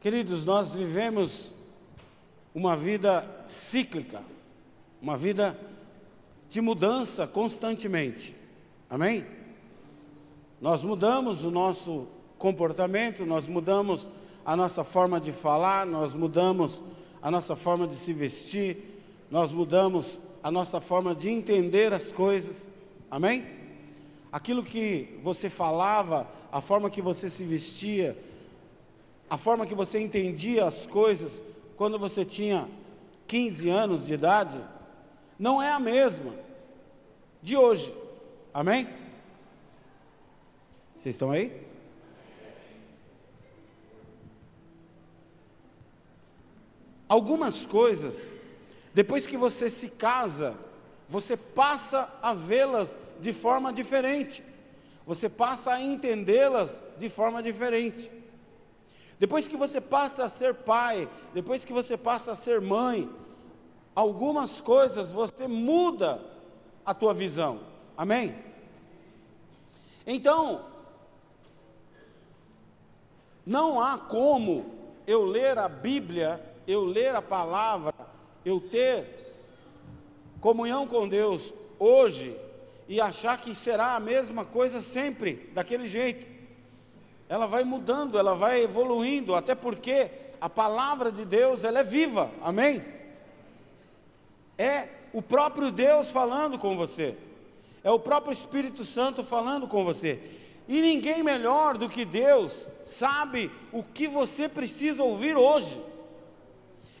Queridos, nós vivemos uma vida cíclica, uma vida de mudança constantemente. Amém? Nós mudamos o nosso comportamento, nós mudamos a nossa forma de falar, nós mudamos a nossa forma de se vestir, nós mudamos a nossa forma de entender as coisas. Amém? Aquilo que você falava, a forma que você se vestia, a forma que você entendia as coisas quando você tinha 15 anos de idade, não é a mesma de hoje. Amém? Vocês estão aí? Algumas coisas, depois que você se casa, você passa a vê-las de forma diferente, você passa a entendê-las de forma diferente. Depois que você passa a ser pai, depois que você passa a ser mãe, algumas coisas você muda a tua visão. Amém? Então, não há como eu ler a Bíblia eu ler a palavra, eu ter comunhão com Deus hoje e achar que será a mesma coisa sempre, daquele jeito. Ela vai mudando, ela vai evoluindo, até porque a palavra de Deus, ela é viva. Amém? É o próprio Deus falando com você. É o próprio Espírito Santo falando com você. E ninguém melhor do que Deus sabe o que você precisa ouvir hoje.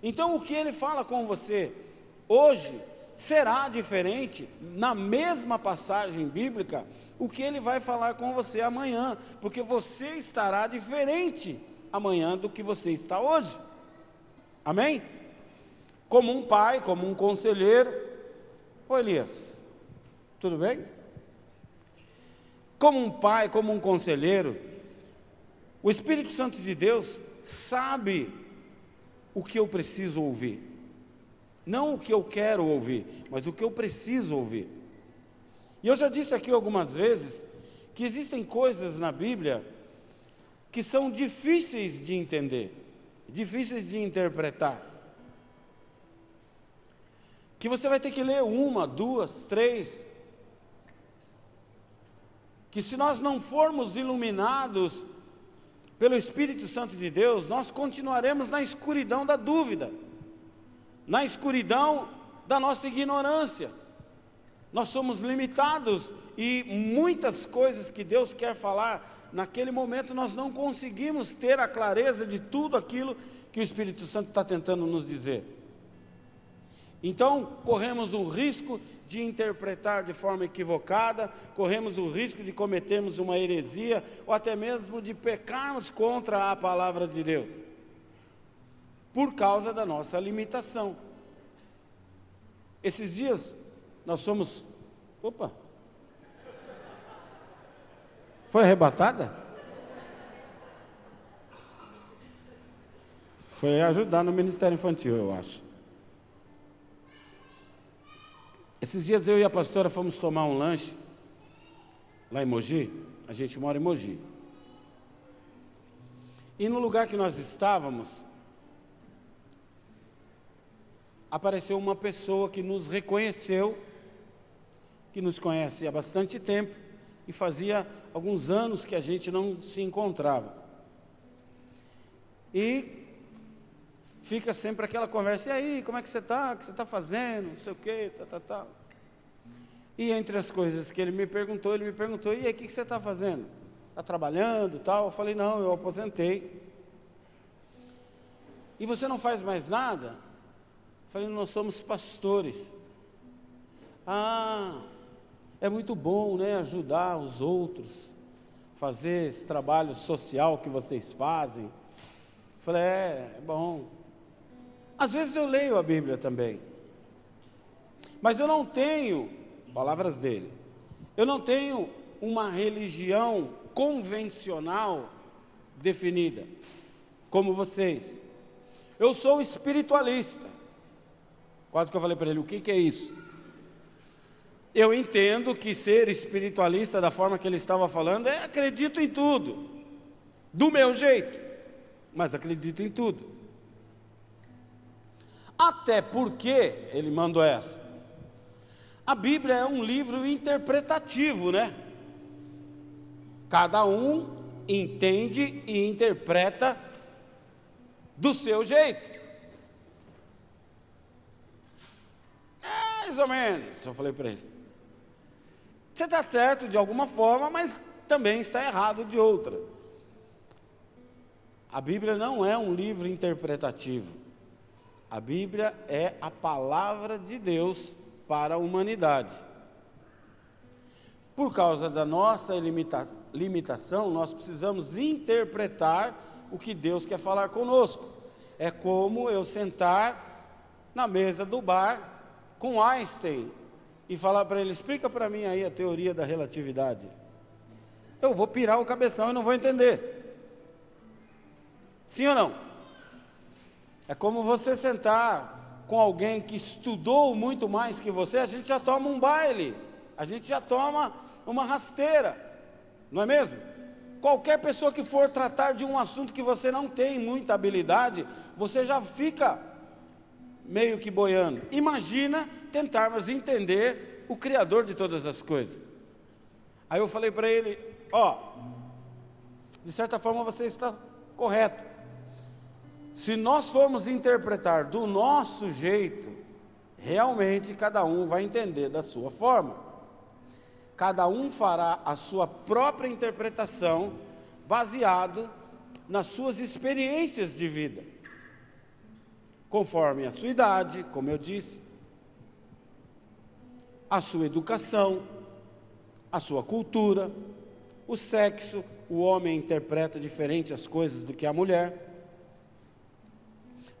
Então, o que ele fala com você hoje será diferente na mesma passagem bíblica o que ele vai falar com você amanhã, porque você estará diferente amanhã do que você está hoje. Amém? Como um pai, como um conselheiro. Ô Elias, tudo bem? Como um pai, como um conselheiro, o Espírito Santo de Deus sabe o que eu preciso ouvir. Não o que eu quero ouvir, mas o que eu preciso ouvir. E eu já disse aqui algumas vezes que existem coisas na Bíblia que são difíceis de entender, difíceis de interpretar. Que você vai ter que ler uma, duas, três. Que se nós não formos iluminados pelo Espírito Santo de Deus, nós continuaremos na escuridão da dúvida, na escuridão da nossa ignorância. Nós somos limitados e muitas coisas que Deus quer falar, naquele momento nós não conseguimos ter a clareza de tudo aquilo que o Espírito Santo está tentando nos dizer. Então, corremos o risco de interpretar de forma equivocada, corremos o risco de cometermos uma heresia ou até mesmo de pecarmos contra a palavra de Deus, por causa da nossa limitação. Esses dias nós somos. Opa! Foi arrebatada? Foi ajudar no Ministério Infantil, eu acho. Esses dias eu e a pastora fomos tomar um lanche lá em Mogi. A gente mora em Mogi. E no lugar que nós estávamos, apareceu uma pessoa que nos reconheceu, que nos conhece há bastante tempo e fazia alguns anos que a gente não se encontrava. E fica sempre aquela conversa, e aí, como é que você está? O que você está fazendo? Não sei o quê, tá, tá, tá. E entre as coisas que ele me perguntou, ele me perguntou, e aí, o que, que você está fazendo? Está trabalhando tal? Eu falei, não, eu aposentei. E você não faz mais nada? Falei, nós somos pastores. Ah, é muito bom, né, ajudar os outros, fazer esse trabalho social que vocês fazem. Falei, é, é bom. Às vezes eu leio a Bíblia também, mas eu não tenho, palavras dele, eu não tenho uma religião convencional definida, como vocês. Eu sou espiritualista. Quase que eu falei para ele: o que, que é isso? Eu entendo que ser espiritualista, da forma que ele estava falando, é acredito em tudo, do meu jeito. mas acredito em tudo. Até porque, ele mandou essa. A Bíblia é um livro interpretativo, né? Cada um entende e interpreta do seu jeito. É, mais ou menos, eu falei para ele. Você está certo de alguma forma, mas também está errado de outra. A Bíblia não é um livro interpretativo. A Bíblia é a palavra de Deus para a humanidade. Por causa da nossa limita limitação, nós precisamos interpretar o que Deus quer falar conosco. É como eu sentar na mesa do bar com Einstein e falar para ele: explica para mim aí a teoria da relatividade. Eu vou pirar o cabeção e não vou entender. Sim ou não? É como você sentar com alguém que estudou muito mais que você, a gente já toma um baile, a gente já toma uma rasteira, não é mesmo? Qualquer pessoa que for tratar de um assunto que você não tem muita habilidade, você já fica meio que boiando. Imagina tentarmos entender o Criador de todas as coisas. Aí eu falei para ele: Ó, de certa forma você está correto. Se nós formos interpretar do nosso jeito, realmente cada um vai entender da sua forma cada um fará a sua própria interpretação baseado nas suas experiências de vida, conforme a sua idade, como eu disse, a sua educação, a sua cultura, o sexo, o homem interpreta diferente as coisas do que a mulher,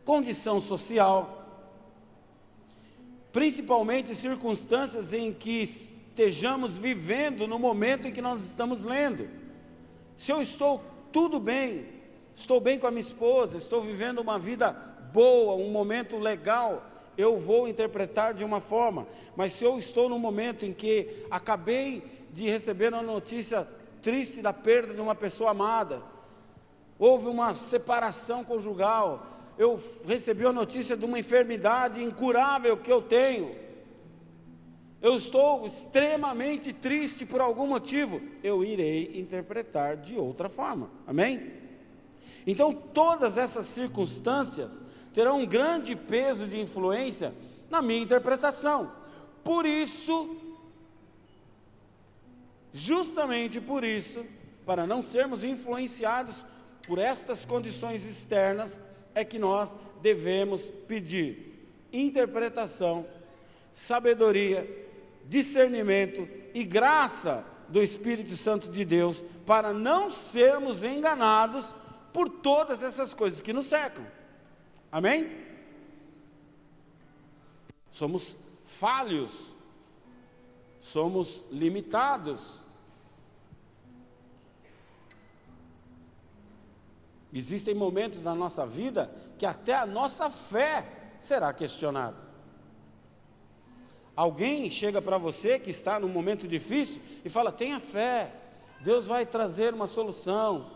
condição social, principalmente circunstâncias em que estejamos vivendo no momento em que nós estamos lendo. Se eu estou tudo bem, estou bem com a minha esposa, estou vivendo uma vida boa, um momento legal, eu vou interpretar de uma forma, mas se eu estou no momento em que acabei de receber uma notícia triste da perda de uma pessoa amada, houve uma separação conjugal, eu recebi a notícia de uma enfermidade incurável que eu tenho, eu estou extremamente triste por algum motivo, eu irei interpretar de outra forma. Amém? Então, todas essas circunstâncias terão um grande peso de influência na minha interpretação. Por isso, justamente por isso, para não sermos influenciados por estas condições externas, é que nós devemos pedir interpretação, sabedoria discernimento e graça do Espírito Santo de Deus para não sermos enganados por todas essas coisas que nos cercam. Amém? Somos falhos, somos limitados. Existem momentos na nossa vida que até a nossa fé será questionada. Alguém chega para você que está num momento difícil e fala: tenha fé, Deus vai trazer uma solução.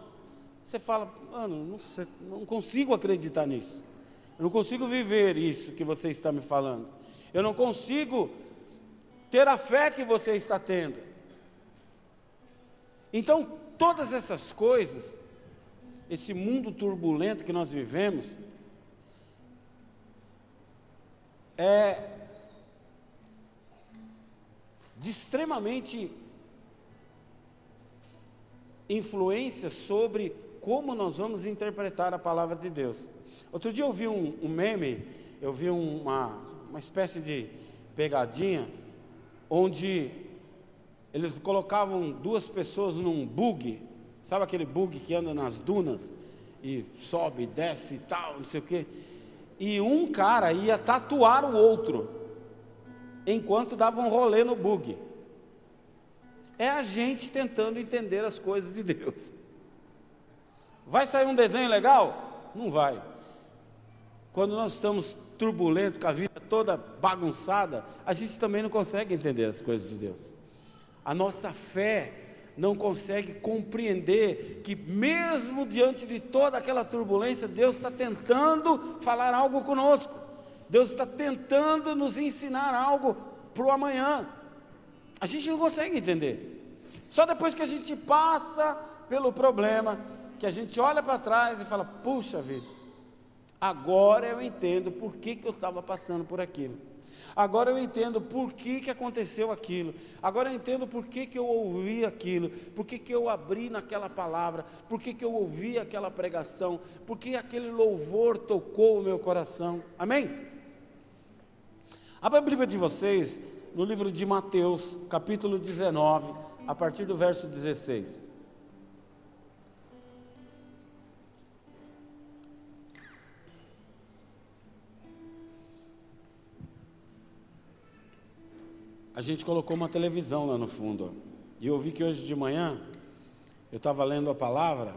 Você fala: mano, não, sei, não consigo acreditar nisso. Eu não consigo viver isso que você está me falando. Eu não consigo ter a fé que você está tendo. Então, todas essas coisas, esse mundo turbulento que nós vivemos, é de extremamente influência sobre como nós vamos interpretar a palavra de Deus. Outro dia eu vi um, um meme, eu vi uma, uma espécie de pegadinha, onde eles colocavam duas pessoas num bug, sabe aquele bug que anda nas dunas e sobe, desce e tal, não sei o quê. E um cara ia tatuar o outro enquanto dava um rolê no bug. É a gente tentando entender as coisas de Deus. Vai sair um desenho legal? Não vai. Quando nós estamos turbulentos, com a vida toda bagunçada, a gente também não consegue entender as coisas de Deus. A nossa fé, não consegue compreender que, mesmo diante de toda aquela turbulência, Deus está tentando falar algo conosco, Deus está tentando nos ensinar algo para o amanhã. A gente não consegue entender. Só depois que a gente passa pelo problema, que a gente olha para trás e fala: puxa vida, agora eu entendo por que, que eu estava passando por aquilo. Agora eu entendo por que, que aconteceu aquilo. Agora eu entendo por que, que eu ouvi aquilo. Por que, que eu abri naquela palavra. Por que, que eu ouvi aquela pregação. Por que aquele louvor tocou o meu coração. Amém? Abra a Bíblia de vocês no livro de Mateus, capítulo 19, a partir do verso 16. A gente colocou uma televisão lá no fundo. E eu vi que hoje de manhã eu estava lendo a palavra,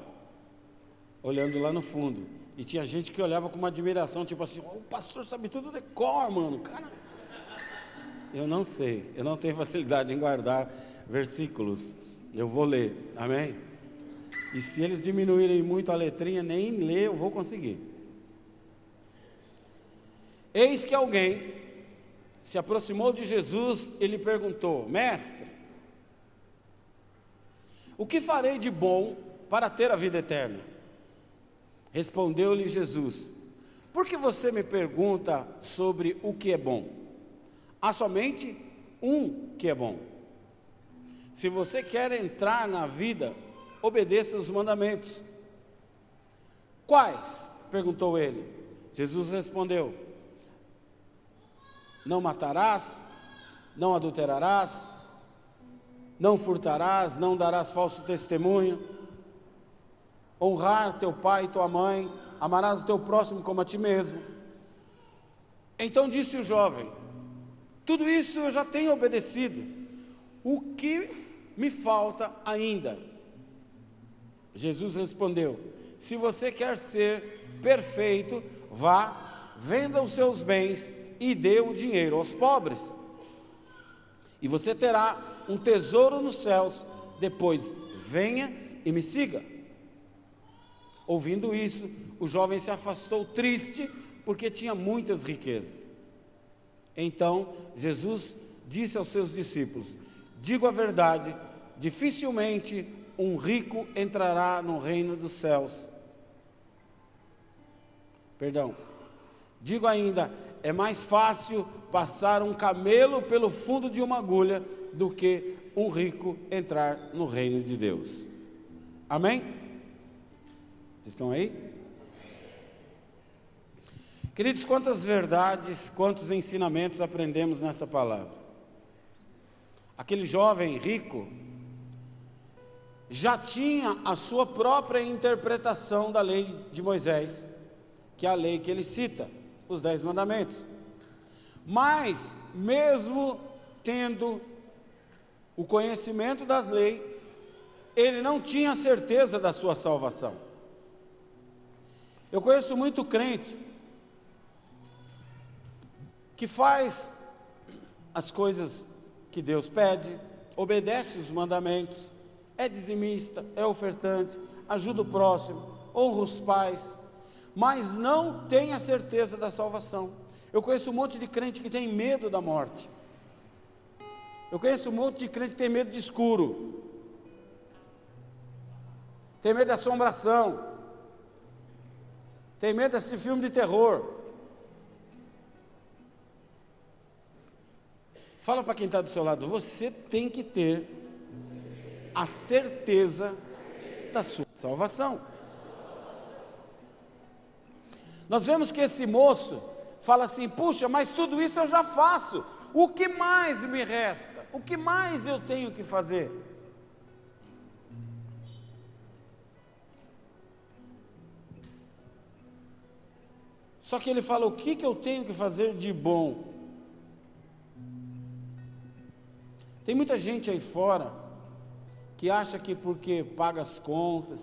olhando lá no fundo. E tinha gente que olhava com uma admiração, tipo assim, oh, o pastor sabe tudo de cor, mano. Cara. Eu não sei, eu não tenho facilidade em guardar versículos. Eu vou ler, amém? E se eles diminuírem muito a letrinha, nem ler eu vou conseguir. Eis que alguém se aproximou de Jesus e lhe perguntou: Mestre, o que farei de bom para ter a vida eterna? Respondeu-lhe Jesus: Por que você me pergunta sobre o que é bom? Há somente um que é bom. Se você quer entrar na vida, obedeça os mandamentos. Quais? perguntou ele. Jesus respondeu: não matarás, não adulterarás, não furtarás, não darás falso testemunho, honrar teu pai e tua mãe, amarás o teu próximo como a ti mesmo. Então disse o jovem: Tudo isso eu já tenho obedecido, o que me falta ainda? Jesus respondeu: Se você quer ser perfeito, vá, venda os seus bens e dê o dinheiro aos pobres. E você terá um tesouro nos céus. Depois, venha e me siga. Ouvindo isso, o jovem se afastou triste, porque tinha muitas riquezas. Então, Jesus disse aos seus discípulos: Digo a verdade, dificilmente um rico entrará no reino dos céus. Perdão. Digo ainda, é mais fácil passar um camelo pelo fundo de uma agulha do que um rico entrar no reino de Deus. Amém? Estão aí? Queridos, quantas verdades, quantos ensinamentos aprendemos nessa palavra? Aquele jovem rico já tinha a sua própria interpretação da lei de Moisés, que é a lei que ele cita os dez mandamentos. Mas, mesmo tendo o conhecimento das leis, ele não tinha certeza da sua salvação. Eu conheço muito crente que faz as coisas que Deus pede, obedece os mandamentos, é dizimista, é ofertante, ajuda o próximo, honra os pais, mas não tem a certeza da salvação. Eu conheço um monte de crente que tem medo da morte. Eu conheço um monte de crente que tem medo de escuro. Tem medo de assombração. Tem medo desse filme de terror. Fala para quem está do seu lado, você tem que ter a certeza da sua salvação. Nós vemos que esse moço fala assim: puxa, mas tudo isso eu já faço, o que mais me resta? O que mais eu tenho que fazer? Só que ele fala: o que, que eu tenho que fazer de bom? Tem muita gente aí fora que acha que porque paga as contas,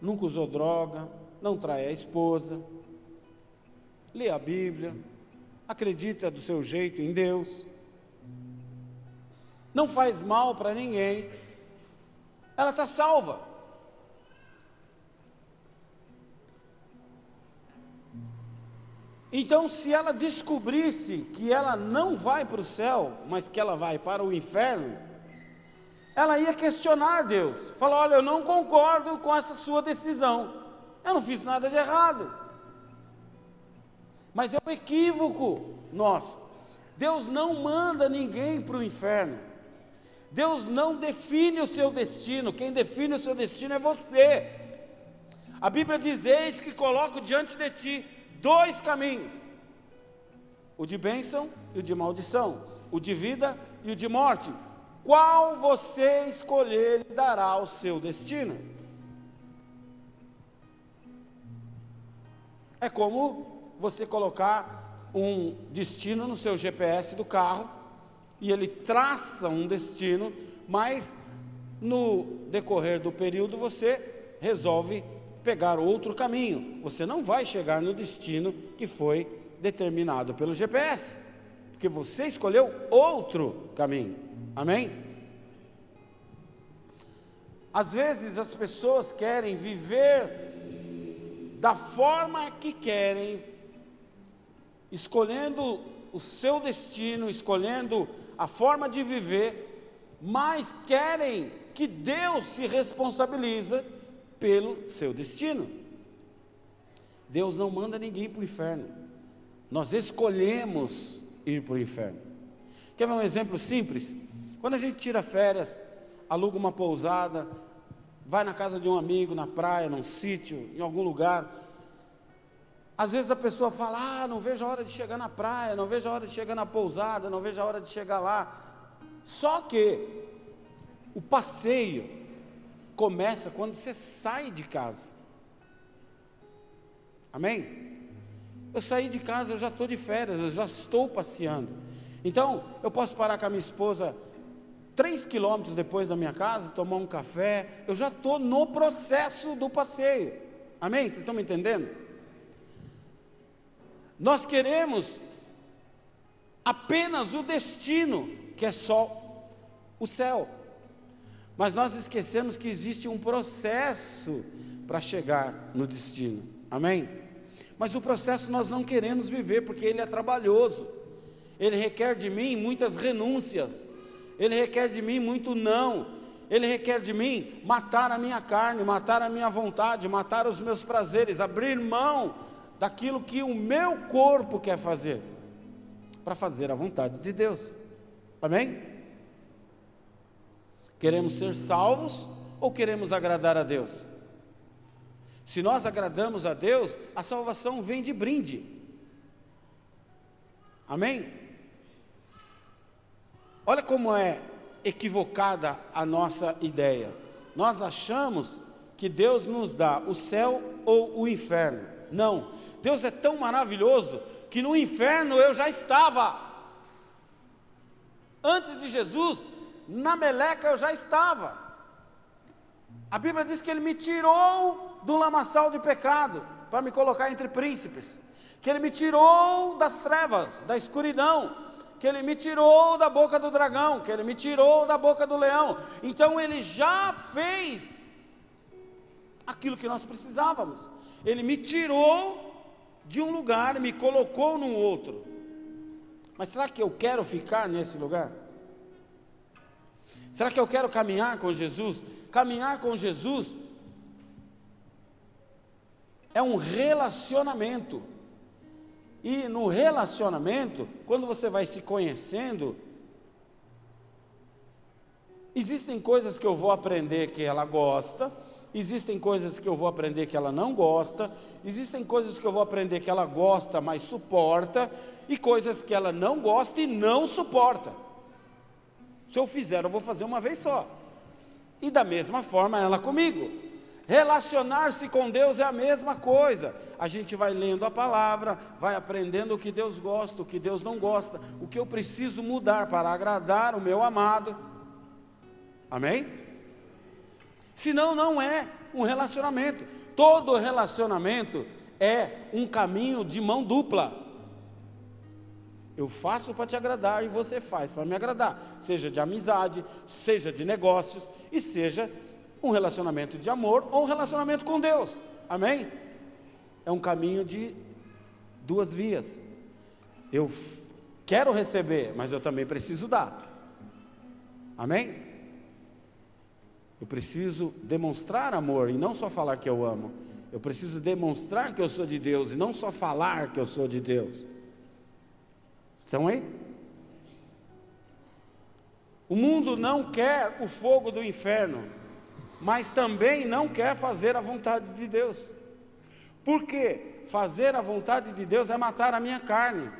nunca usou droga, não trai a esposa, lê a Bíblia, acredita do seu jeito em Deus, não faz mal para ninguém, ela está salva. Então, se ela descobrisse que ela não vai para o céu, mas que ela vai para o inferno, ela ia questionar Deus. Falar: Olha, eu não concordo com essa sua decisão. Eu não fiz nada de errado. Mas é um equívoco nosso. Deus não manda ninguém para o inferno. Deus não define o seu destino. Quem define o seu destino é você. A Bíblia diz: Eis que coloco diante de ti dois caminhos: o de bênção e o de maldição, o de vida e o de morte. Qual você escolher lhe dará o seu destino. É como você colocar um destino no seu GPS do carro e ele traça um destino, mas no decorrer do período você resolve pegar outro caminho. Você não vai chegar no destino que foi determinado pelo GPS, porque você escolheu outro caminho. Amém? Às vezes as pessoas querem viver da forma que querem, escolhendo o seu destino, escolhendo a forma de viver, mas querem que Deus se responsabilize pelo seu destino. Deus não manda ninguém para o inferno. Nós escolhemos ir para o inferno. Quer ver um exemplo simples? Quando a gente tira férias, aluga uma pousada, vai na casa de um amigo, na praia, num sítio, em algum lugar. Às vezes a pessoa fala: Ah, não vejo a hora de chegar na praia, não vejo a hora de chegar na pousada, não vejo a hora de chegar lá. Só que o passeio começa quando você sai de casa. Amém? Eu saí de casa, eu já estou de férias, eu já estou passeando. Então, eu posso parar com a minha esposa três quilômetros depois da minha casa, tomar um café, eu já estou no processo do passeio. Amém? Vocês estão me entendendo? Nós queremos apenas o destino, que é só o céu. Mas nós esquecemos que existe um processo para chegar no destino. Amém? Mas o processo nós não queremos viver porque ele é trabalhoso. Ele requer de mim muitas renúncias. Ele requer de mim muito não. Ele requer de mim matar a minha carne, matar a minha vontade, matar os meus prazeres, abrir mão daquilo que o meu corpo quer fazer, para fazer a vontade de Deus. Amém? Queremos ser salvos ou queremos agradar a Deus? Se nós agradamos a Deus, a salvação vem de brinde. Amém? Olha como é equivocada a nossa ideia. Nós achamos que Deus nos dá o céu ou o inferno. Não. Deus é tão maravilhoso que no inferno eu já estava. Antes de Jesus, na meleca eu já estava. A Bíblia diz que Ele me tirou do lamaçal de pecado para me colocar entre príncipes, que Ele me tirou das trevas, da escuridão, que Ele me tirou da boca do dragão, que Ele me tirou da boca do leão. Então Ele já fez aquilo que nós precisávamos. Ele me tirou de um lugar me colocou num outro. Mas será que eu quero ficar nesse lugar? Será que eu quero caminhar com Jesus? Caminhar com Jesus é um relacionamento. E no relacionamento, quando você vai se conhecendo, existem coisas que eu vou aprender que ela gosta, existem coisas que eu vou aprender que ela não gosta, existem coisas que eu vou aprender que ela gosta, mas suporta, e coisas que ela não gosta e não suporta. Se eu fizer, eu vou fazer uma vez só. E da mesma forma ela comigo. Relacionar-se com Deus é a mesma coisa. A gente vai lendo a palavra, vai aprendendo o que Deus gosta, o que Deus não gosta, o que eu preciso mudar para agradar o meu amado. Amém? Senão, não é um relacionamento. Todo relacionamento é um caminho de mão dupla. Eu faço para te agradar e você faz para me agradar, seja de amizade, seja de negócios e seja um relacionamento de amor ou um relacionamento com Deus. Amém? É um caminho de duas vias. Eu quero receber, mas eu também preciso dar. Amém? Eu preciso demonstrar amor e não só falar que eu amo. Eu preciso demonstrar que eu sou de Deus e não só falar que eu sou de Deus. Estão aí? O mundo não quer o fogo do inferno, mas também não quer fazer a vontade de Deus. Por quê? Fazer a vontade de Deus é matar a minha carne.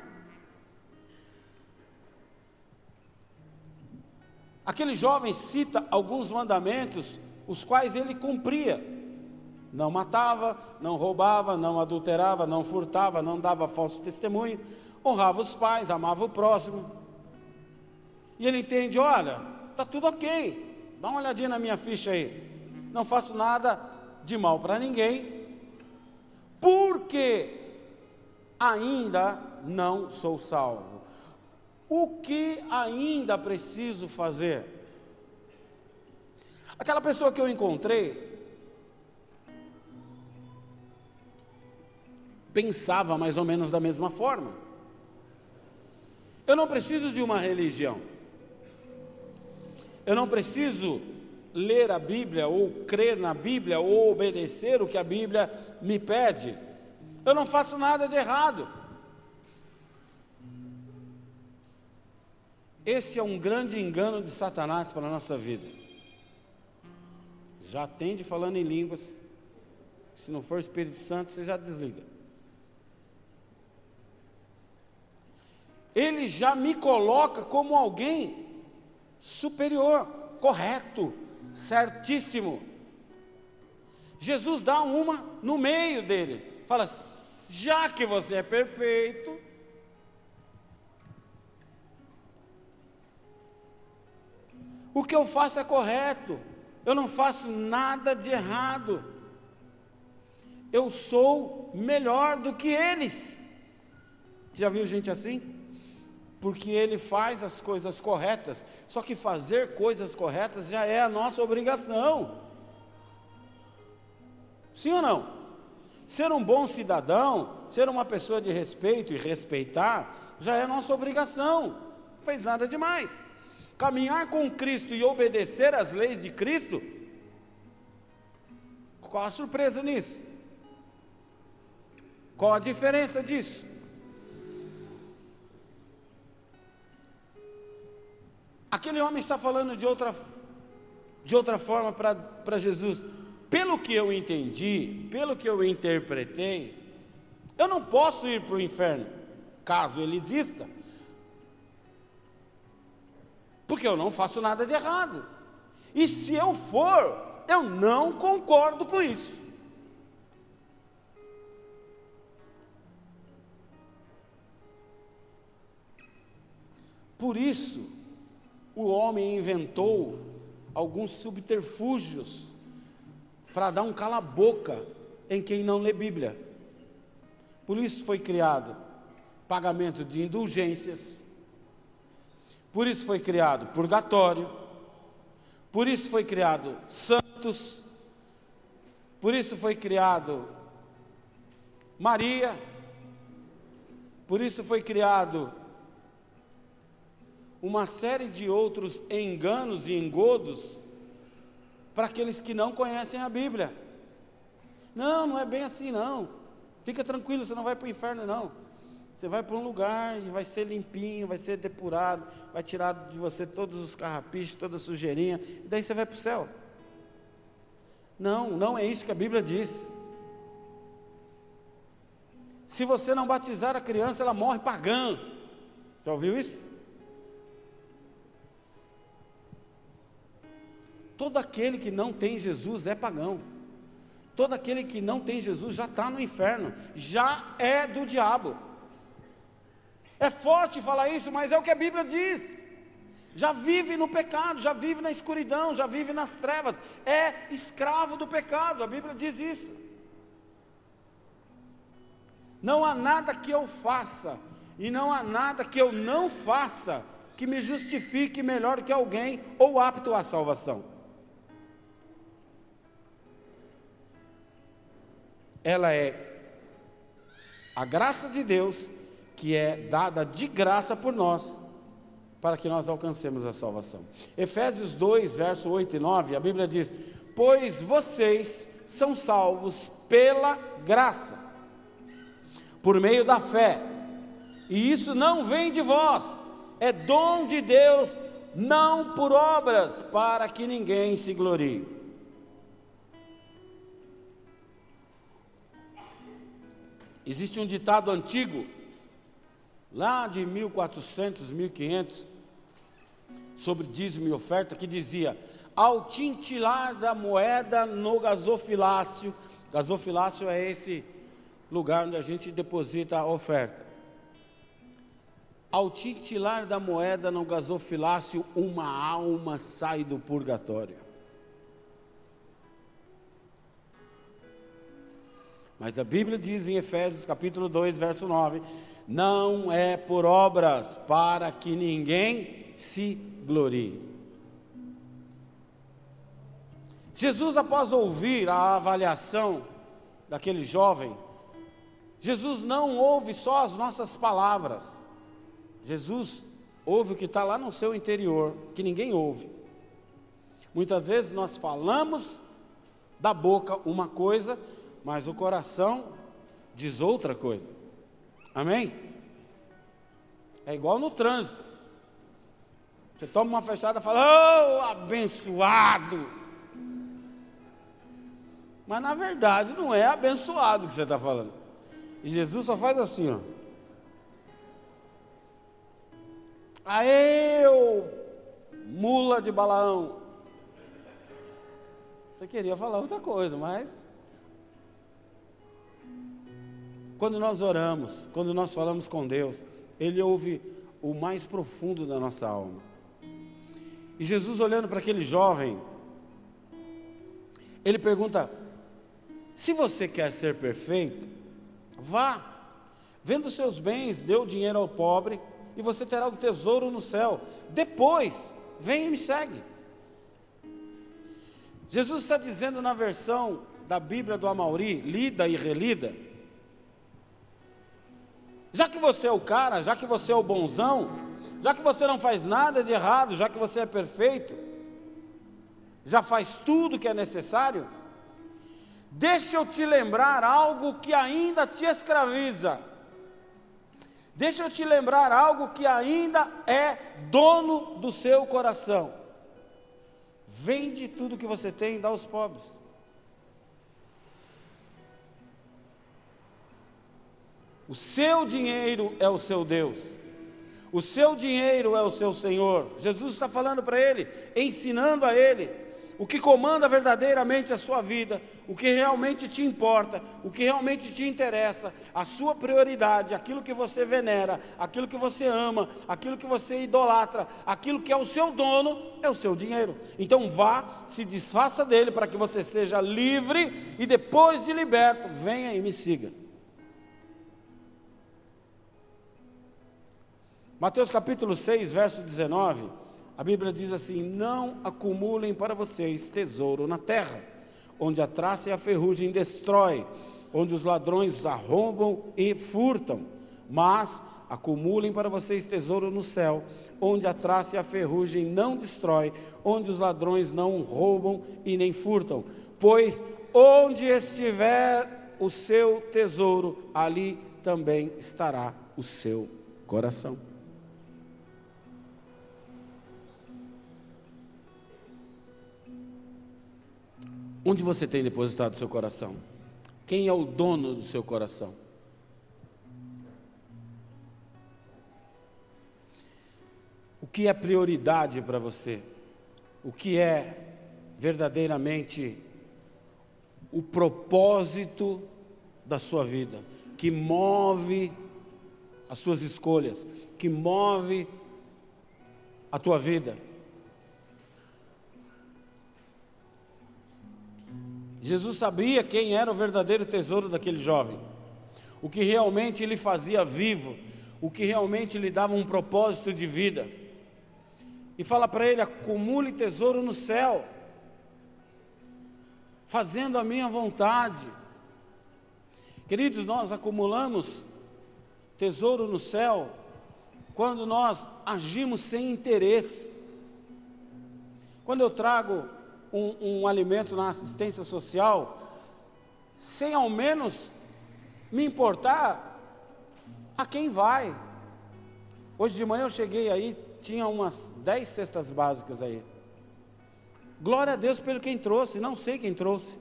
Aquele jovem cita alguns mandamentos, os quais ele cumpria. Não matava, não roubava, não adulterava, não furtava, não dava falso testemunho, honrava os pais, amava o próximo. E ele entende: olha, está tudo ok, dá uma olhadinha na minha ficha aí. Não faço nada de mal para ninguém, porque ainda não sou salvo. O que ainda preciso fazer? Aquela pessoa que eu encontrei pensava mais ou menos da mesma forma. Eu não preciso de uma religião. Eu não preciso ler a Bíblia, ou crer na Bíblia, ou obedecer o que a Bíblia me pede. Eu não faço nada de errado. Esse é um grande engano de Satanás para a nossa vida. Já atende falando em línguas. Se não for Espírito Santo, você já desliga. Ele já me coloca como alguém superior, correto, certíssimo. Jesus dá uma no meio dele. Fala: já que você é perfeito, o que eu faço é correto, eu não faço nada de errado, eu sou melhor do que eles. Já viu gente assim? Porque ele faz as coisas corretas. Só que fazer coisas corretas já é a nossa obrigação. Sim ou não? Ser um bom cidadão, ser uma pessoa de respeito e respeitar, já é nossa obrigação. Não fez nada demais. Caminhar com Cristo e obedecer às leis de Cristo, qual a surpresa nisso? Qual a diferença disso? Aquele homem está falando de outra, de outra forma para Jesus. Pelo que eu entendi, pelo que eu interpretei, eu não posso ir para o inferno, caso ele exista, porque eu não faço nada de errado. E se eu for, eu não concordo com isso. Por isso, o homem inventou alguns subterfúgios para dar um cala-boca em quem não lê Bíblia. Por isso foi criado pagamento de indulgências, por isso foi criado purgatório, por isso foi criado santos, por isso foi criado Maria, por isso foi criado uma série de outros enganos e engodos para aqueles que não conhecem a Bíblia. Não, não é bem assim não. Fica tranquilo, você não vai para o inferno não. Você vai para um lugar e vai ser limpinho, vai ser depurado, vai tirar de você todos os carrapichos, toda a sujeirinha, e daí você vai para o céu. Não, não é isso que a Bíblia diz. Se você não batizar a criança, ela morre pagã. Já ouviu isso? Todo aquele que não tem Jesus é pagão. Todo aquele que não tem Jesus já está no inferno, já é do diabo. É forte falar isso, mas é o que a Bíblia diz. Já vive no pecado, já vive na escuridão, já vive nas trevas, é escravo do pecado, a Bíblia diz isso. Não há nada que eu faça, e não há nada que eu não faça, que me justifique melhor que alguém ou apto à salvação. Ela é a graça de Deus que é dada de graça por nós para que nós alcancemos a salvação. Efésios 2, verso 8 e 9, a Bíblia diz: "Pois vocês são salvos pela graça, por meio da fé. E isso não vem de vós, é dom de Deus, não por obras, para que ninguém se glorie. Existe um ditado antigo, lá de 1400, 1500, sobre dízimo e oferta, que dizia: Ao tintilar da moeda no gasofilácio, gasofilácio é esse lugar onde a gente deposita a oferta. Ao tintilar da moeda no gasofilácio, uma alma sai do purgatório. Mas a Bíblia diz em Efésios capítulo 2, verso 9: Não é por obras para que ninguém se glorie. Jesus, após ouvir a avaliação daquele jovem, Jesus não ouve só as nossas palavras, Jesus ouve o que está lá no seu interior, que ninguém ouve. Muitas vezes nós falamos da boca uma coisa, mas o coração diz outra coisa. Amém? É igual no trânsito. Você toma uma fechada e fala, oh, abençoado. Mas na verdade não é abençoado que você está falando. E Jesus só faz assim, ó. Aê, mula de Balaão. Você queria falar outra coisa, mas quando nós oramos, quando nós falamos com Deus, Ele ouve o mais profundo da nossa alma. E Jesus, olhando para aquele jovem, ele pergunta: Se você quer ser perfeito, vá, venda os seus bens, dê o dinheiro ao pobre, e você terá o tesouro no céu. Depois, vem e me segue. Jesus está dizendo na versão da Bíblia do Amauri, lida e relida, já que você é o cara, já que você é o bonzão, já que você não faz nada de errado, já que você é perfeito, já faz tudo que é necessário, deixa eu te lembrar algo que ainda te escraviza. Deixa eu te lembrar algo que ainda é dono do seu coração. Vende tudo que você tem e dá aos pobres. O seu dinheiro é o seu Deus. O seu dinheiro é o seu Senhor. Jesus está falando para ele, ensinando a ele o que comanda verdadeiramente a sua vida, o que realmente te importa, o que realmente te interessa, a sua prioridade, aquilo que você venera, aquilo que você ama, aquilo que você idolatra, aquilo que é o seu dono, é o seu dinheiro. Então vá, se desfaça dele para que você seja livre e depois de liberto, venha e me siga. Mateus capítulo 6, verso 19, a Bíblia diz assim: Não acumulem para vocês tesouro na terra, onde a traça e a ferrugem destrói, onde os ladrões arrombam e furtam, mas acumulem para vocês tesouro no céu, onde a traça e a ferrugem não destrói, onde os ladrões não roubam e nem furtam, pois onde estiver o seu tesouro, ali também estará o seu coração. Onde você tem depositado seu coração? Quem é o dono do seu coração? O que é prioridade para você? O que é verdadeiramente o propósito da sua vida, que move as suas escolhas, que move a tua vida? Jesus sabia quem era o verdadeiro tesouro daquele jovem, o que realmente lhe fazia vivo, o que realmente lhe dava um propósito de vida. E fala para ele: acumule tesouro no céu, fazendo a minha vontade. Queridos, nós acumulamos tesouro no céu quando nós agimos sem interesse. Quando eu trago um, um alimento na assistência social, sem ao menos me importar a quem vai. Hoje de manhã eu cheguei aí, tinha umas dez cestas básicas aí. Glória a Deus pelo quem trouxe, não sei quem trouxe.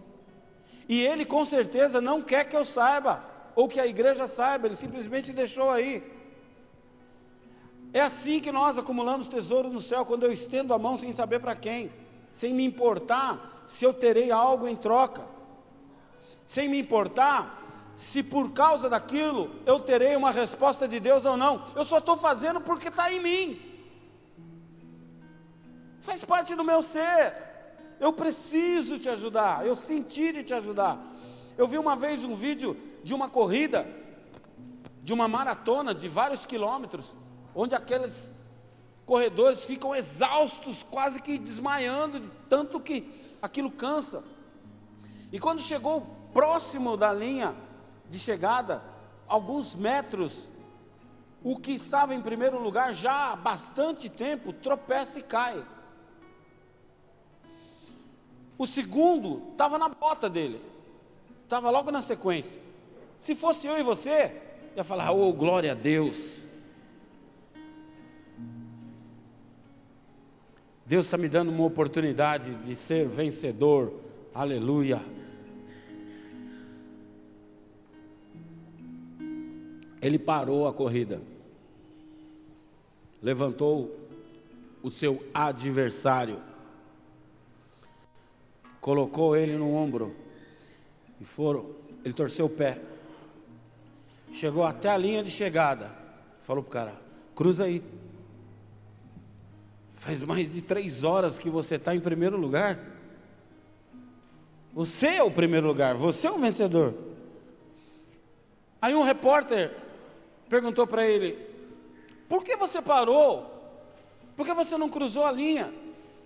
E ele com certeza não quer que eu saiba, ou que a igreja saiba, ele simplesmente deixou aí. É assim que nós acumulamos tesouros no céu, quando eu estendo a mão sem saber para quem, sem me importar se eu terei algo em troca, sem me importar se por causa daquilo eu terei uma resposta de Deus ou não, eu só estou fazendo porque está em mim, faz parte do meu ser, eu preciso te ajudar, eu senti de te ajudar. Eu vi uma vez um vídeo de uma corrida, de uma maratona de vários quilômetros, onde aqueles corredores ficam exaustos, quase que desmaiando, de tanto que aquilo cansa. E quando chegou próximo da linha de chegada, alguns metros, o que estava em primeiro lugar já há bastante tempo tropeça e cai. O segundo estava na bota dele, estava logo na sequência. Se fosse eu e você, ia falar: Oh, glória a Deus. Deus está me dando uma oportunidade de ser vencedor, aleluia. Ele parou a corrida, levantou o seu adversário, colocou ele no ombro e foram. Ele torceu o pé, chegou até a linha de chegada, falou para o cara: cruza aí. Faz mais de três horas que você está em primeiro lugar. Você é o primeiro lugar, você é o vencedor. Aí um repórter perguntou para ele: Por que você parou? Por que você não cruzou a linha?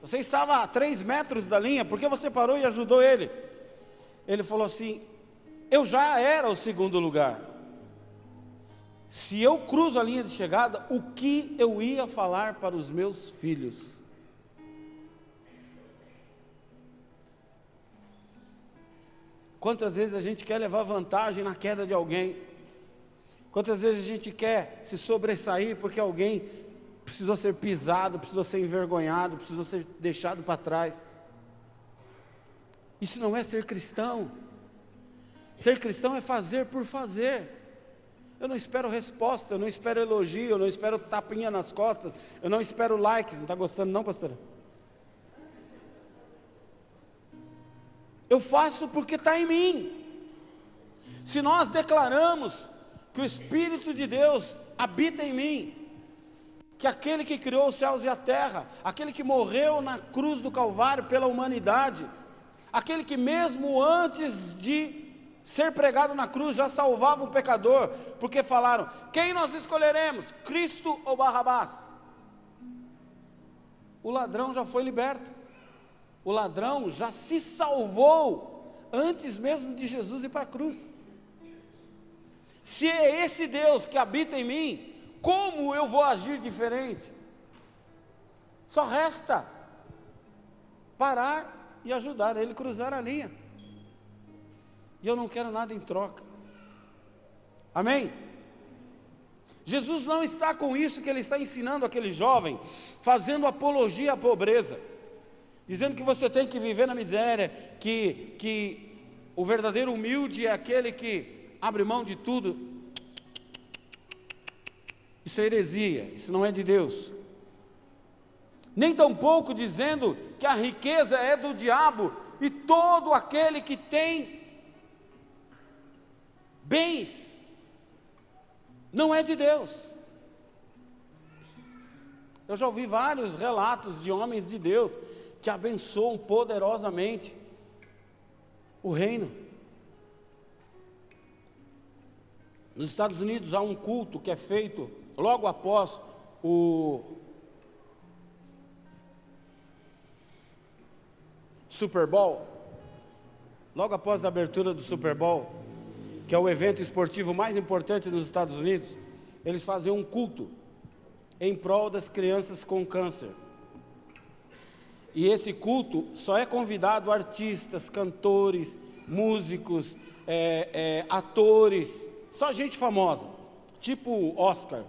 Você estava a três metros da linha, por que você parou e ajudou ele? Ele falou assim: Eu já era o segundo lugar. Se eu cruzo a linha de chegada, o que eu ia falar para os meus filhos? Quantas vezes a gente quer levar vantagem na queda de alguém? Quantas vezes a gente quer se sobressair porque alguém precisou ser pisado, precisou ser envergonhado, precisou ser deixado para trás? Isso não é ser cristão. Ser cristão é fazer por fazer. Eu não espero resposta, eu não espero elogio, eu não espero tapinha nas costas, eu não espero likes. Não está gostando, não, pastora? Eu faço porque está em mim. Se nós declaramos que o Espírito de Deus habita em mim, que aquele que criou os céus e a terra, aquele que morreu na cruz do Calvário pela humanidade, aquele que mesmo antes de ser pregado na cruz já salvava o pecador, porque falaram: quem nós escolheremos, Cristo ou Barrabás? O ladrão já foi liberto, o ladrão já se salvou antes mesmo de Jesus ir para a cruz. Se é esse Deus que habita em mim, como eu vou agir diferente? Só resta parar e ajudar ele a cruzar a linha. E eu não quero nada em troca. Amém? Jesus não está com isso que ele está ensinando aquele jovem, fazendo apologia à pobreza, dizendo que você tem que viver na miséria, que, que o verdadeiro humilde é aquele que abre mão de tudo, isso é heresia, isso não é de Deus. Nem tampouco dizendo que a riqueza é do diabo e todo aquele que tem bens não é de Deus. Eu já ouvi vários relatos de homens de Deus que abençoam poderosamente o reino. Nos Estados Unidos há um culto que é feito logo após o Super Bowl, logo após a abertura do Super Bowl, que é o evento esportivo mais importante nos Estados Unidos, eles fazem um culto em prol das crianças com câncer. E esse culto só é convidado artistas, cantores, músicos, é, é, atores, só gente famosa, tipo Oscar.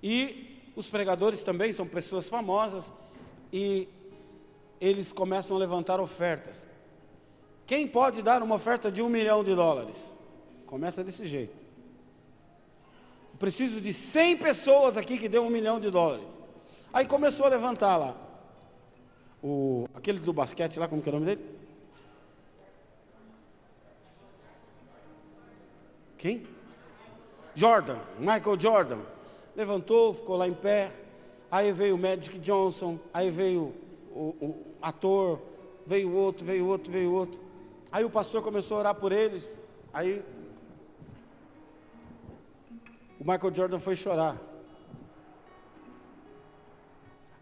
E os pregadores também são pessoas famosas e eles começam a levantar ofertas. Quem pode dar uma oferta de um milhão de dólares? Começa desse jeito. Preciso de 100 pessoas aqui que dê um milhão de dólares. Aí começou a levantar lá. O, aquele do basquete lá, como que é o nome dele? Quem? Jordan, Michael Jordan. Levantou, ficou lá em pé. Aí veio o Magic Johnson, aí veio o, o ator, veio outro, veio outro, veio outro. Aí o pastor começou a orar por eles. Aí o Michael Jordan foi chorar.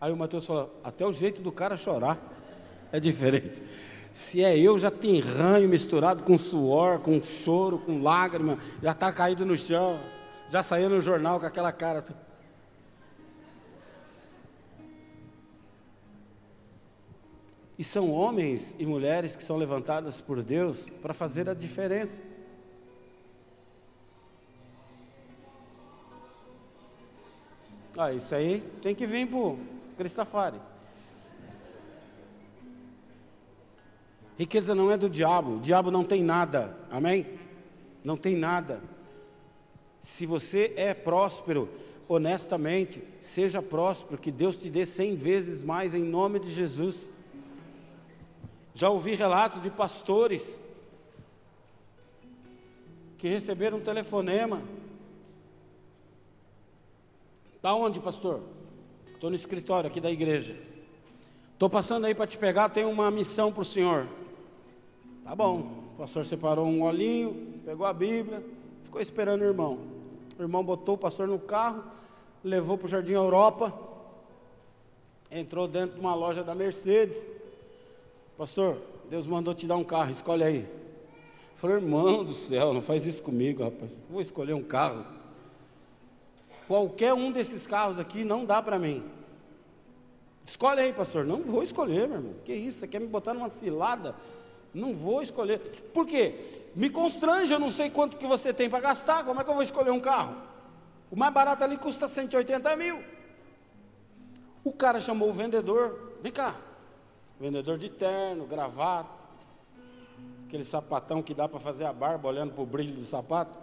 Aí o Mateus falou: até o jeito do cara chorar é diferente. Se é eu, já tem ranho misturado com suor, com choro, com lágrima, já está caído no chão, já saiu no jornal com aquela cara assim. E são homens e mulheres que são levantadas por Deus para fazer a diferença. Ah, isso aí tem que vir para o Cristafari. Riqueza não é do diabo, o diabo não tem nada, amém? Não tem nada. Se você é próspero, honestamente, seja próspero, que Deus te dê cem vezes mais em nome de Jesus. Já ouvi relatos de pastores que receberam um telefonema Está onde, pastor? Estou no escritório aqui da igreja. Estou passando aí para te pegar, tenho uma missão para o senhor. Tá bom. O pastor separou um olhinho, pegou a Bíblia, ficou esperando o irmão. O irmão botou o pastor no carro, levou para o Jardim Europa, entrou dentro de uma loja da Mercedes. Pastor, Deus mandou te dar um carro, escolhe aí. falei, irmão do céu, não faz isso comigo, rapaz. Vou escolher um carro. Qualquer um desses carros aqui não dá para mim. Escolhe aí, pastor. Não vou escolher, meu irmão. Que isso? Você quer me botar numa cilada? Não vou escolher. Por quê? Me constrange, eu não sei quanto que você tem para gastar. Como é que eu vou escolher um carro? O mais barato ali custa 180 mil. O cara chamou o vendedor. Vem cá. Vendedor de terno, gravata. Aquele sapatão que dá para fazer a barba olhando para o brilho do sapato.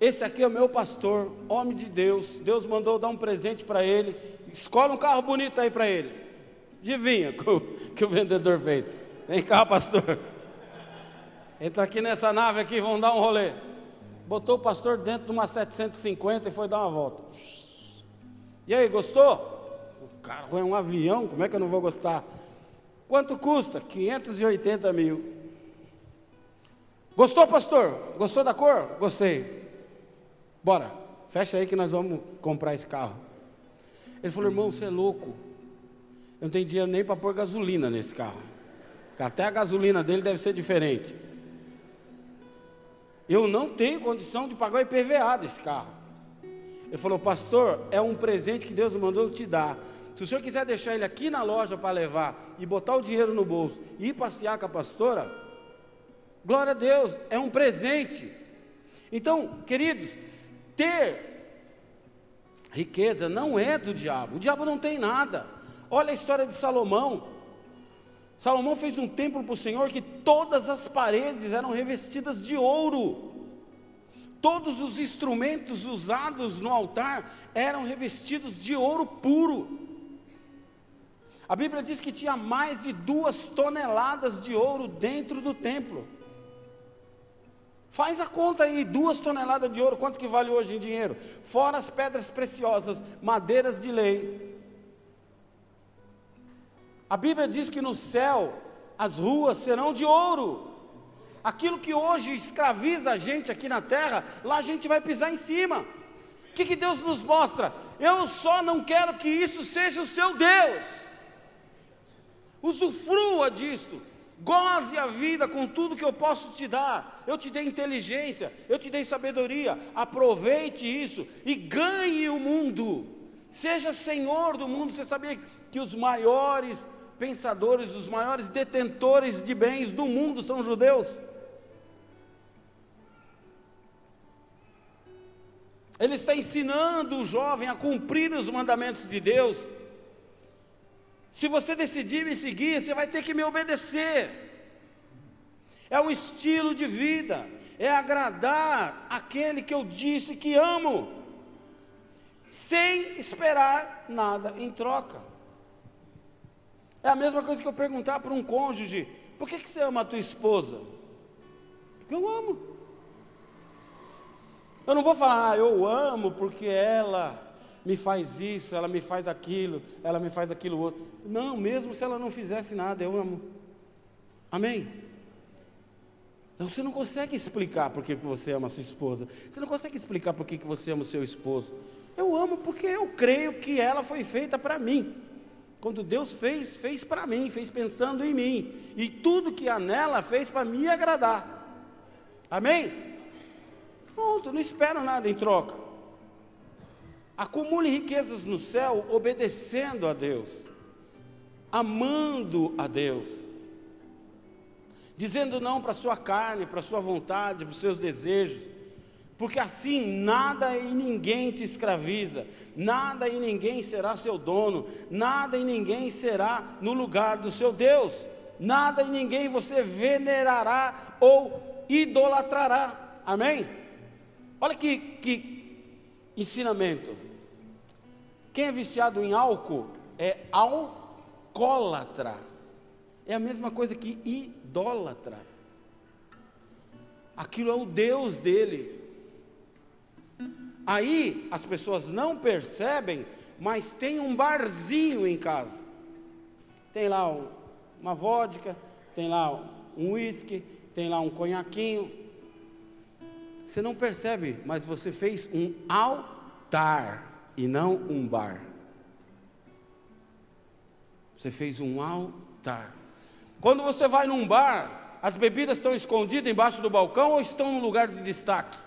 Esse aqui é o meu pastor, homem de Deus. Deus mandou dar um presente para ele. Escolhe um carro bonito aí para ele. Adivinha que o, que o vendedor fez? Vem cá, pastor. Entra aqui nessa nave aqui, vamos dar um rolê. Botou o pastor dentro de uma 750 e foi dar uma volta. E aí, gostou? Carro é um avião, como é que eu não vou gostar? Quanto custa? 580 mil. Gostou, pastor? Gostou da cor? Gostei. Bora, fecha aí que nós vamos comprar esse carro. Ele falou, irmão, você é louco. Eu não tenho dinheiro nem para pôr gasolina nesse carro. Até a gasolina dele deve ser diferente. Eu não tenho condição de pagar o IPVA desse carro. Ele falou, pastor, é um presente que Deus mandou te dar. Se o senhor quiser deixar ele aqui na loja para levar e botar o dinheiro no bolso e ir passear com a pastora, glória a Deus, é um presente. Então, queridos, ter riqueza não é do diabo, o diabo não tem nada. Olha a história de Salomão. Salomão fez um templo para o Senhor que todas as paredes eram revestidas de ouro. Todos os instrumentos usados no altar eram revestidos de ouro puro. A Bíblia diz que tinha mais de duas toneladas de ouro dentro do templo. Faz a conta aí, duas toneladas de ouro, quanto que vale hoje em dinheiro? Fora as pedras preciosas, madeiras de lei. A Bíblia diz que no céu as ruas serão de ouro. Aquilo que hoje escraviza a gente aqui na terra, lá a gente vai pisar em cima. O que, que Deus nos mostra? Eu só não quero que isso seja o seu Deus. Usufrua disso. Goze a vida com tudo que eu posso te dar. Eu te dei inteligência, eu te dei sabedoria. Aproveite isso e ganhe o mundo. Seja senhor do mundo. Você sabia que os maiores pensadores, os maiores detentores de bens do mundo são judeus? Ele está ensinando o jovem a cumprir os mandamentos de Deus. Se você decidir me seguir, você vai ter que me obedecer. É um estilo de vida, é agradar aquele que eu disse que amo, sem esperar nada em troca. É a mesma coisa que eu perguntar para um cônjuge: por que, que você ama a tua esposa? Porque eu amo. Eu não vou falar, ah, eu amo porque ela me faz isso, ela me faz aquilo, ela me faz aquilo outro. Não, mesmo se ela não fizesse nada, eu amo. Amém? Então, você não consegue explicar por que você ama a sua esposa. Você não consegue explicar por que você ama o seu esposo. Eu amo porque eu creio que ela foi feita para mim. Quando Deus fez, fez para mim, fez pensando em mim. E tudo que há nela fez para me agradar. Amém? Pronto, não espero nada em troca. Acumule riquezas no céu obedecendo a Deus, amando a Deus, dizendo não para a sua carne, para a sua vontade, para os seus desejos, porque assim nada e ninguém te escraviza, nada e ninguém será seu dono, nada e ninguém será no lugar do seu Deus, nada e ninguém você venerará ou idolatrará. Amém? Olha que, que ensinamento. Quem é viciado em álcool é alcoólatra. É a mesma coisa que idólatra. Aquilo é o Deus dele. Aí as pessoas não percebem, mas tem um barzinho em casa. Tem lá um, uma vodka, tem lá um uísque, tem lá um conhaquinho, você não percebe, mas você fez um altar e não um bar. Você fez um altar. Quando você vai num bar, as bebidas estão escondidas embaixo do balcão ou estão num lugar de destaque?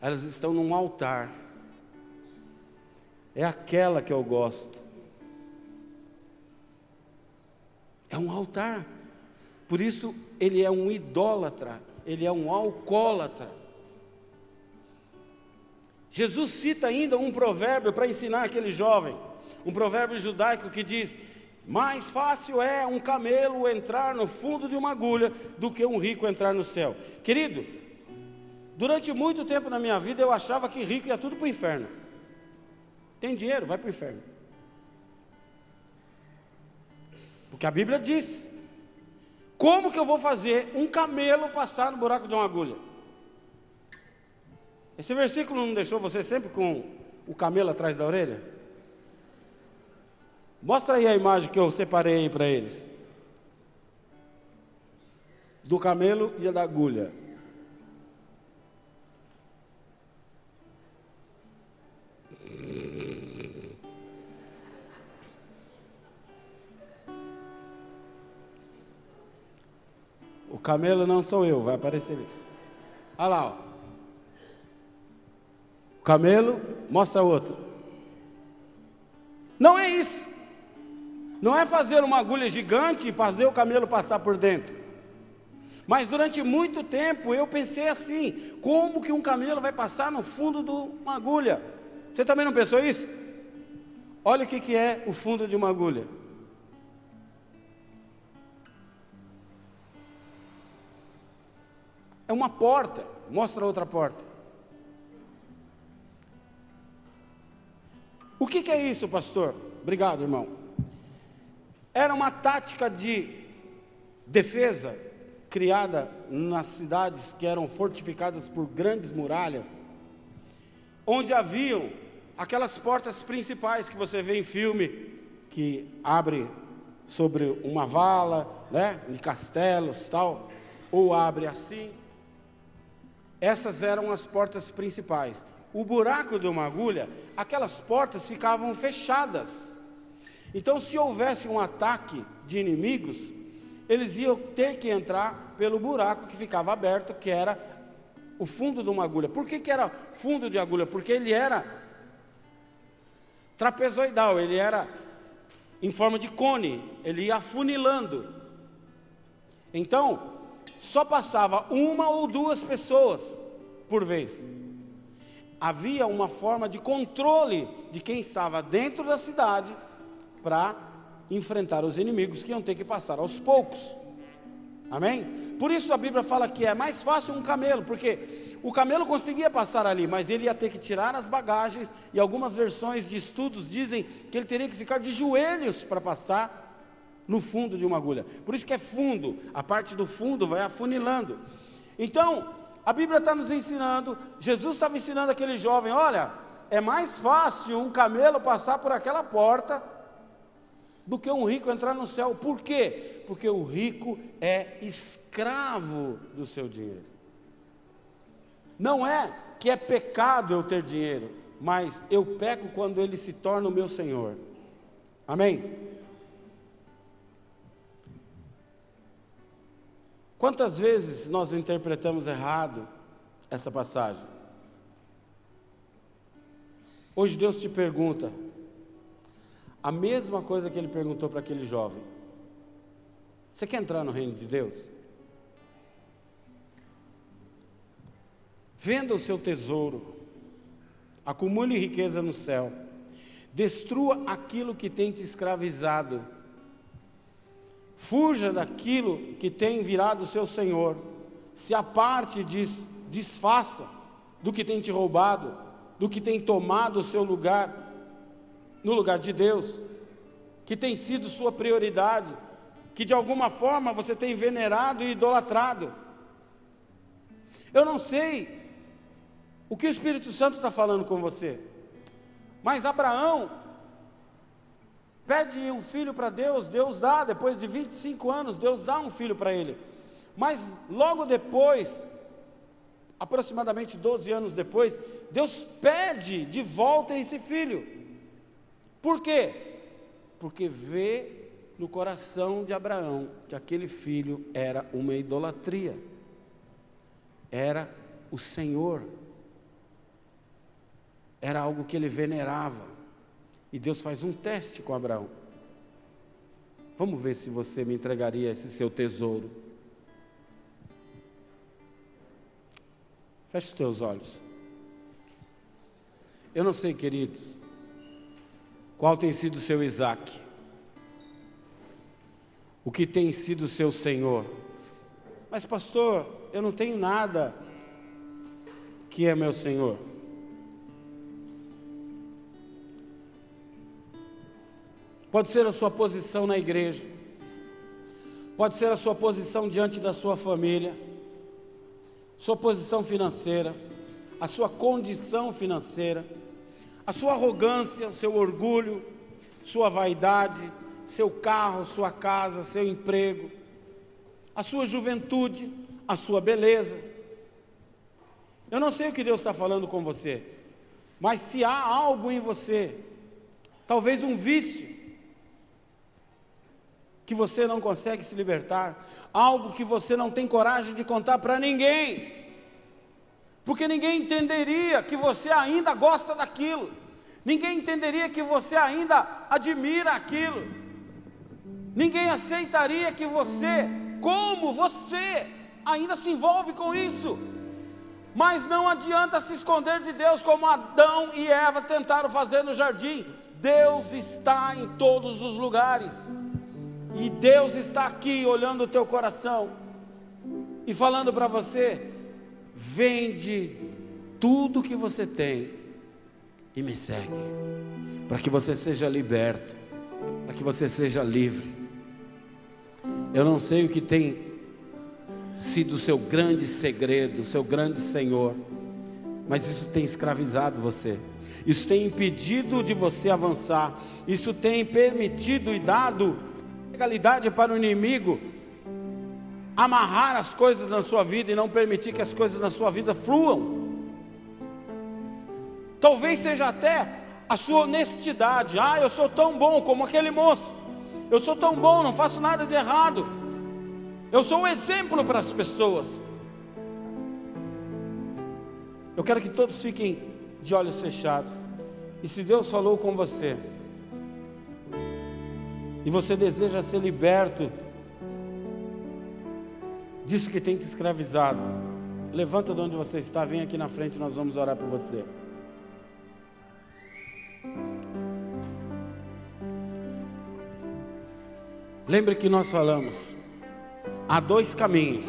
Elas estão num altar. É aquela que eu gosto. É um altar. Por isso ele é um idólatra ele é um alcoólatra. Jesus cita ainda um provérbio para ensinar aquele jovem, um provérbio judaico que diz: mais fácil é um camelo entrar no fundo de uma agulha do que um rico entrar no céu. Querido, durante muito tempo na minha vida eu achava que rico ia tudo para o inferno. Tem dinheiro, vai para o inferno. Porque a Bíblia diz como que eu vou fazer um camelo passar no buraco de uma agulha? Esse versículo não deixou você sempre com o camelo atrás da orelha? Mostra aí a imagem que eu separei para eles. Do camelo e da agulha. Camelo não sou eu, vai aparecer. Olha lá, ó. O camelo, mostra outro. Não é isso. Não é fazer uma agulha gigante e fazer o camelo passar por dentro. Mas durante muito tempo eu pensei assim: como que um camelo vai passar no fundo de uma agulha? Você também não pensou isso? Olha o que é o fundo de uma agulha. É uma porta. Mostra outra porta. O que, que é isso, pastor? Obrigado, irmão. Era uma tática de defesa criada nas cidades que eram fortificadas por grandes muralhas, onde haviam aquelas portas principais que você vê em filme, que abre sobre uma vala, né, em castelos, tal, ou abre assim, essas eram as portas principais. O buraco de uma agulha, aquelas portas ficavam fechadas. Então, se houvesse um ataque de inimigos, eles iam ter que entrar pelo buraco que ficava aberto, que era o fundo de uma agulha. Por que, que era fundo de agulha? Porque ele era trapezoidal, ele era em forma de cone, ele ia afunilando. Então, só passava uma ou duas pessoas por vez. Havia uma forma de controle de quem estava dentro da cidade para enfrentar os inimigos que iam ter que passar aos poucos. Amém? Por isso a Bíblia fala que é mais fácil um camelo, porque o camelo conseguia passar ali, mas ele ia ter que tirar as bagagens, e algumas versões de estudos dizem que ele teria que ficar de joelhos para passar no fundo de uma agulha. Por isso que é fundo, a parte do fundo vai afunilando. Então, a Bíblia está nos ensinando, Jesus estava ensinando aquele jovem: olha, é mais fácil um camelo passar por aquela porta do que um rico entrar no céu. Por quê? Porque o rico é escravo do seu dinheiro. Não é que é pecado eu ter dinheiro, mas eu peco quando ele se torna o meu senhor. Amém? Quantas vezes nós interpretamos errado essa passagem? Hoje Deus te pergunta a mesma coisa que ele perguntou para aquele jovem: Você quer entrar no reino de Deus? Venda o seu tesouro, acumule riqueza no céu, destrua aquilo que tem te escravizado Fuja daquilo que tem virado seu senhor. Se aparte disso, desfaça do que tem te roubado, do que tem tomado o seu lugar no lugar de Deus, que tem sido sua prioridade, que de alguma forma você tem venerado e idolatrado. Eu não sei o que o Espírito Santo está falando com você, mas Abraão Pede um filho para Deus, Deus dá, depois de 25 anos, Deus dá um filho para ele. Mas logo depois, aproximadamente 12 anos depois, Deus pede de volta esse filho. Por quê? Porque vê no coração de Abraão que aquele filho era uma idolatria, era o Senhor, era algo que ele venerava. E Deus faz um teste com Abraão. Vamos ver se você me entregaria esse seu tesouro. Feche os teus olhos. Eu não sei, queridos, qual tem sido o seu Isaac, o que tem sido o seu Senhor. Mas, pastor, eu não tenho nada que é meu Senhor. Pode ser a sua posição na igreja, pode ser a sua posição diante da sua família, sua posição financeira, a sua condição financeira, a sua arrogância, seu orgulho, sua vaidade, seu carro, sua casa, seu emprego, a sua juventude, a sua beleza. Eu não sei o que Deus está falando com você, mas se há algo em você, talvez um vício, que você não consegue se libertar, algo que você não tem coragem de contar para ninguém, porque ninguém entenderia que você ainda gosta daquilo, ninguém entenderia que você ainda admira aquilo, ninguém aceitaria que você, como você, ainda se envolve com isso. Mas não adianta se esconder de Deus como Adão e Eva tentaram fazer no jardim. Deus está em todos os lugares. E Deus está aqui olhando o teu coração e falando para você: vende tudo que você tem e me segue, para que você seja liberto, para que você seja livre. Eu não sei o que tem sido o seu grande segredo, o seu grande Senhor, mas isso tem escravizado você. Isso tem impedido de você avançar. Isso tem permitido e dado legalidade para o inimigo amarrar as coisas na sua vida e não permitir que as coisas na sua vida fluam. Talvez seja até a sua honestidade. Ah, eu sou tão bom como aquele moço. Eu sou tão bom, não faço nada de errado. Eu sou um exemplo para as pessoas. Eu quero que todos fiquem de olhos fechados. E se Deus falou com você, e você deseja ser liberto disso que tem te escravizado, levanta de onde você está, vem aqui na frente, nós vamos orar por você. Lembre que nós falamos, há dois caminhos: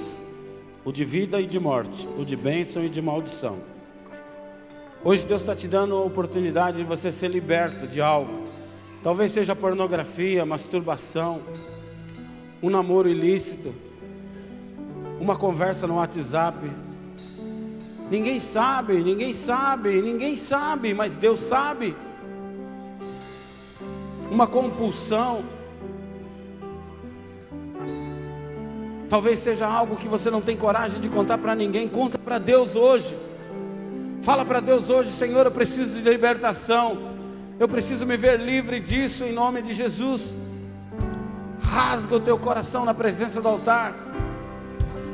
o de vida e de morte, o de bênção e de maldição. Hoje Deus está te dando a oportunidade de você ser liberto de algo. Talvez seja pornografia, masturbação, um namoro ilícito, uma conversa no WhatsApp. Ninguém sabe, ninguém sabe, ninguém sabe, mas Deus sabe. Uma compulsão. Talvez seja algo que você não tem coragem de contar para ninguém, conta para Deus hoje. Fala para Deus hoje, Senhor, eu preciso de libertação. Eu preciso me ver livre disso em nome de Jesus. Rasga o teu coração na presença do altar.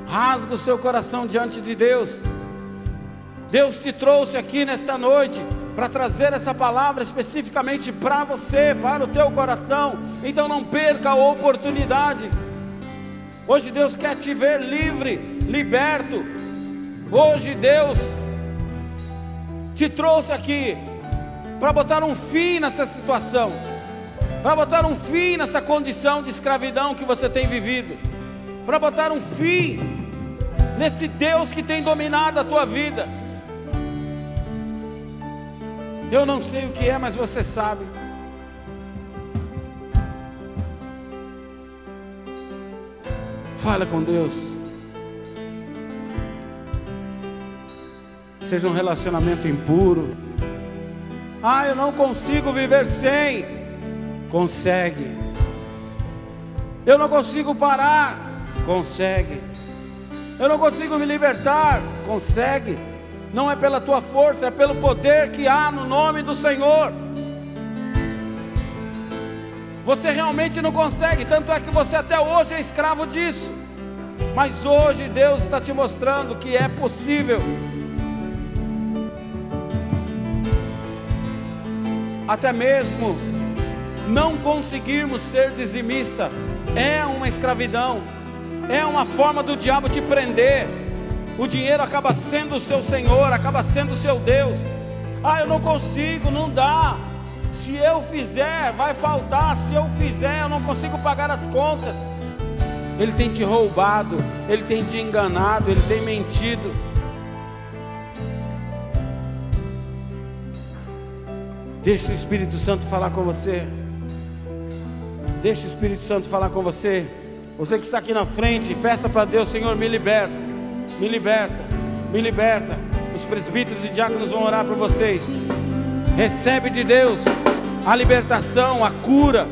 Rasga o seu coração diante de Deus. Deus te trouxe aqui nesta noite para trazer essa palavra especificamente para você, para o teu coração. Então não perca a oportunidade. Hoje Deus quer te ver livre, liberto. Hoje Deus te trouxe aqui para botar um fim nessa situação, para botar um fim nessa condição de escravidão que você tem vivido, para botar um fim nesse Deus que tem dominado a tua vida. Eu não sei o que é, mas você sabe. Fala com Deus. seja um relacionamento impuro. Ah, eu não consigo viver sem. Consegue. Eu não consigo parar. Consegue. Eu não consigo me libertar. Consegue. Não é pela tua força, é pelo poder que há no nome do Senhor. Você realmente não consegue, tanto é que você até hoje é escravo disso. Mas hoje Deus está te mostrando que é possível até mesmo não conseguirmos ser dizimista, é uma escravidão, é uma forma do diabo te prender. O dinheiro acaba sendo o seu Senhor, acaba sendo o seu Deus. Ah, eu não consigo, não dá. Se eu fizer, vai faltar. Se eu fizer, eu não consigo pagar as contas. Ele tem te roubado, ele tem te enganado, ele tem mentido. Deixa o Espírito Santo falar com você. Deixa o Espírito Santo falar com você. Você que está aqui na frente, peça para Deus, Senhor, me liberta, me liberta, me liberta. Os presbíteros e diáconos vão orar por vocês. Recebe de Deus a libertação, a cura,